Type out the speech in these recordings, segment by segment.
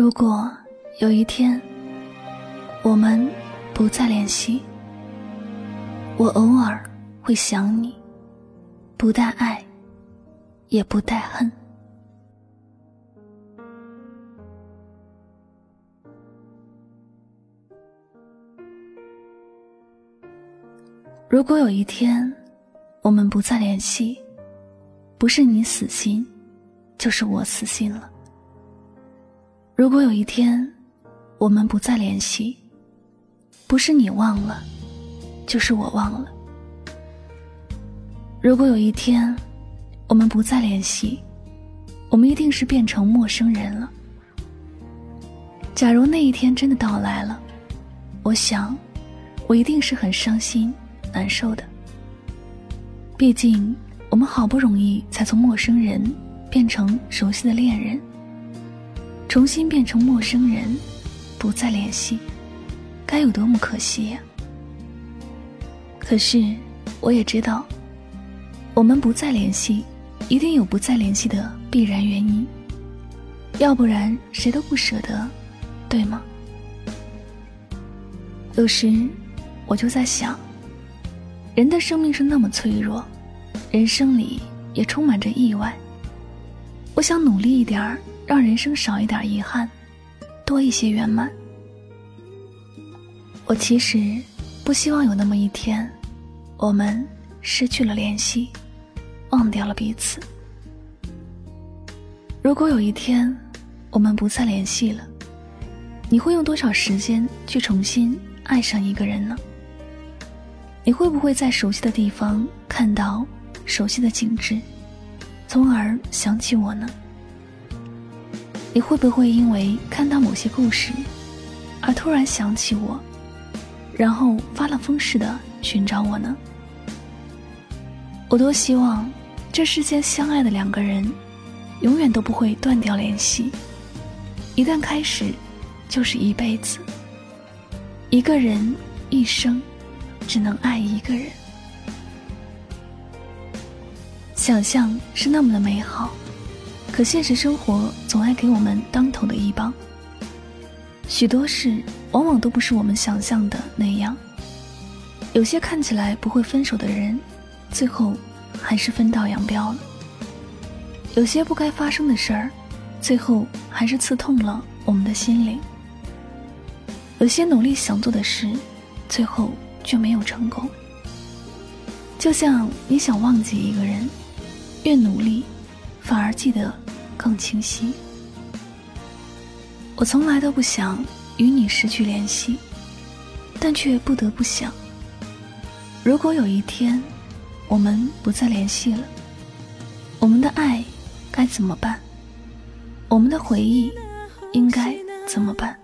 如果有一天我们不再联系，我偶尔会想你，不带爱，也不带恨。如果有一天我们不再联系，不是你死心，就是我死心了。如果有一天，我们不再联系，不是你忘了，就是我忘了。如果有一天，我们不再联系，我们一定是变成陌生人了。假如那一天真的到来了，我想，我一定是很伤心、难受的。毕竟，我们好不容易才从陌生人变成熟悉的恋人。重新变成陌生人，不再联系，该有多么可惜呀！可是，我也知道，我们不再联系，一定有不再联系的必然原因。要不然，谁都不舍得，对吗？有时，我就在想，人的生命是那么脆弱，人生里也充满着意外。我想努力一点儿。让人生少一点遗憾，多一些圆满。我其实不希望有那么一天，我们失去了联系，忘掉了彼此。如果有一天我们不再联系了，你会用多少时间去重新爱上一个人呢？你会不会在熟悉的地方看到熟悉的景致，从而想起我呢？你会不会因为看到某些故事，而突然想起我，然后发了疯似的寻找我呢？我多希望这世间相爱的两个人，永远都不会断掉联系。一旦开始，就是一辈子。一个人一生，只能爱一个人。想象是那么的美好。可现实生活总爱给我们当头的一棒，许多事往往都不是我们想象的那样。有些看起来不会分手的人，最后还是分道扬镳了；有些不该发生的事儿，最后还是刺痛了我们的心灵；有些努力想做的事，最后却没有成功。就像你想忘记一个人，越努力。反而记得更清晰。我从来都不想与你失去联系，但却不得不想：如果有一天我们不再联系了，我们的爱该怎么办？我们的回忆应该怎么办？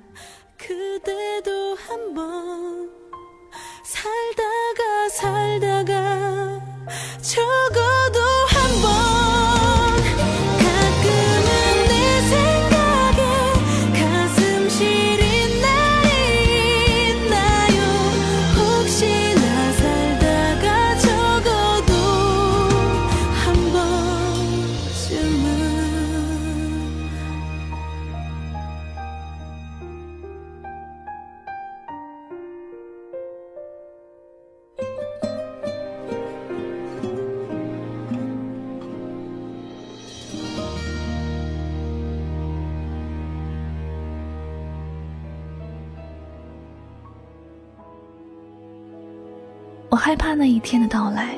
怕那一天的到来，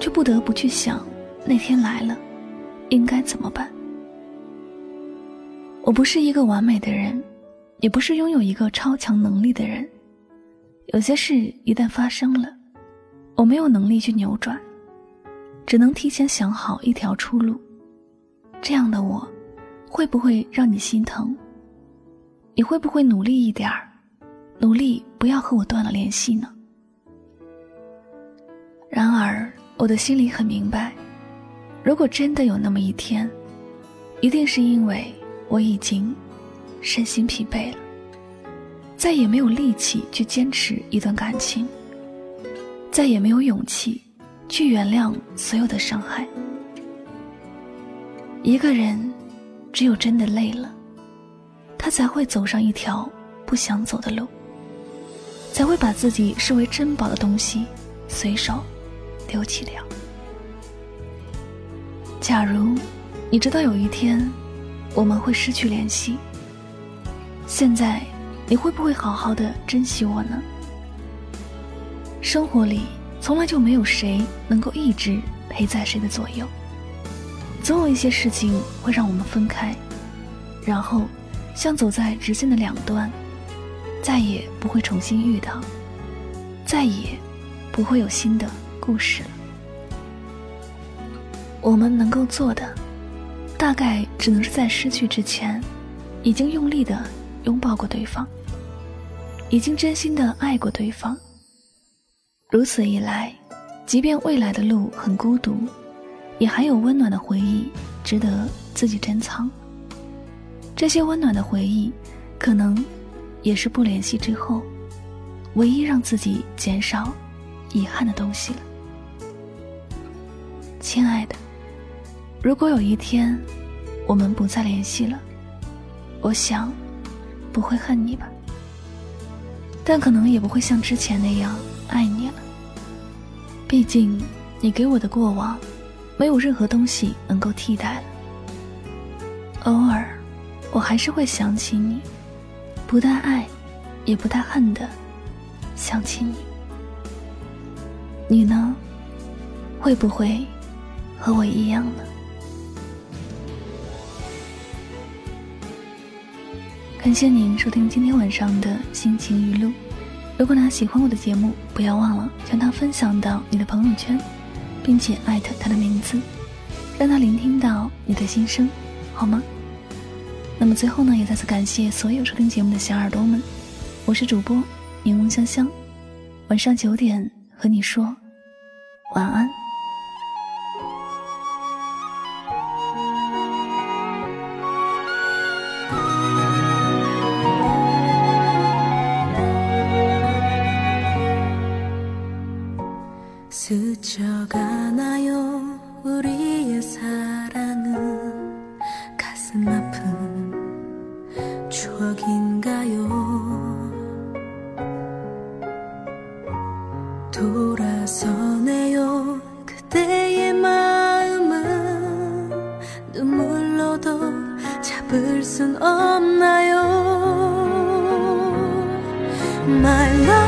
却不得不去想，那天来了，应该怎么办？我不是一个完美的人，也不是拥有一个超强能力的人，有些事一旦发生了，我没有能力去扭转，只能提前想好一条出路。这样的我，会不会让你心疼？你会不会努力一点儿，努力不要和我断了联系呢？然而，我的心里很明白，如果真的有那么一天，一定是因为我已经身心疲惫了。再也没有力气去坚持一段感情，再也没有勇气去原谅所有的伤害。一个人只有真的累了，他才会走上一条不想走的路，才会把自己视为珍宝的东西随手丢弃掉。假如你知道有一天我们会失去联系，现在。你会不会好好的珍惜我呢？生活里从来就没有谁能够一直陪在谁的左右，总有一些事情会让我们分开，然后像走在直线的两端，再也不会重新遇到，再也不会有新的故事。我们能够做的，大概只能是在失去之前，已经用力的拥抱过对方。已经真心的爱过对方，如此一来，即便未来的路很孤独，也还有温暖的回忆值得自己珍藏。这些温暖的回忆，可能也是不联系之后，唯一让自己减少遗憾的东西了。亲爱的，如果有一天我们不再联系了，我想不会恨你吧。但可能也不会像之前那样爱你了。毕竟，你给我的过往，没有任何东西能够替代了。偶尔，我还是会想起你，不但爱，也不太恨的想起你。你呢？会不会和我一样呢？感谢您收听今天晚上的心情语录。如果呢喜欢我的节目，不要忘了将它分享到你的朋友圈，并且艾特他的名字，让他聆听到你的心声，好吗？那么最后呢，也再次感谢所有收听节目的小耳朵们。我是主播柠檬香香，晚上九点和你说晚安。 스쳐가나요? 우리의 사랑은 가슴 아픈 추억인가요? 돌아서네요. 그대의 마음은 눈물로도 잡을 순 없나요? My love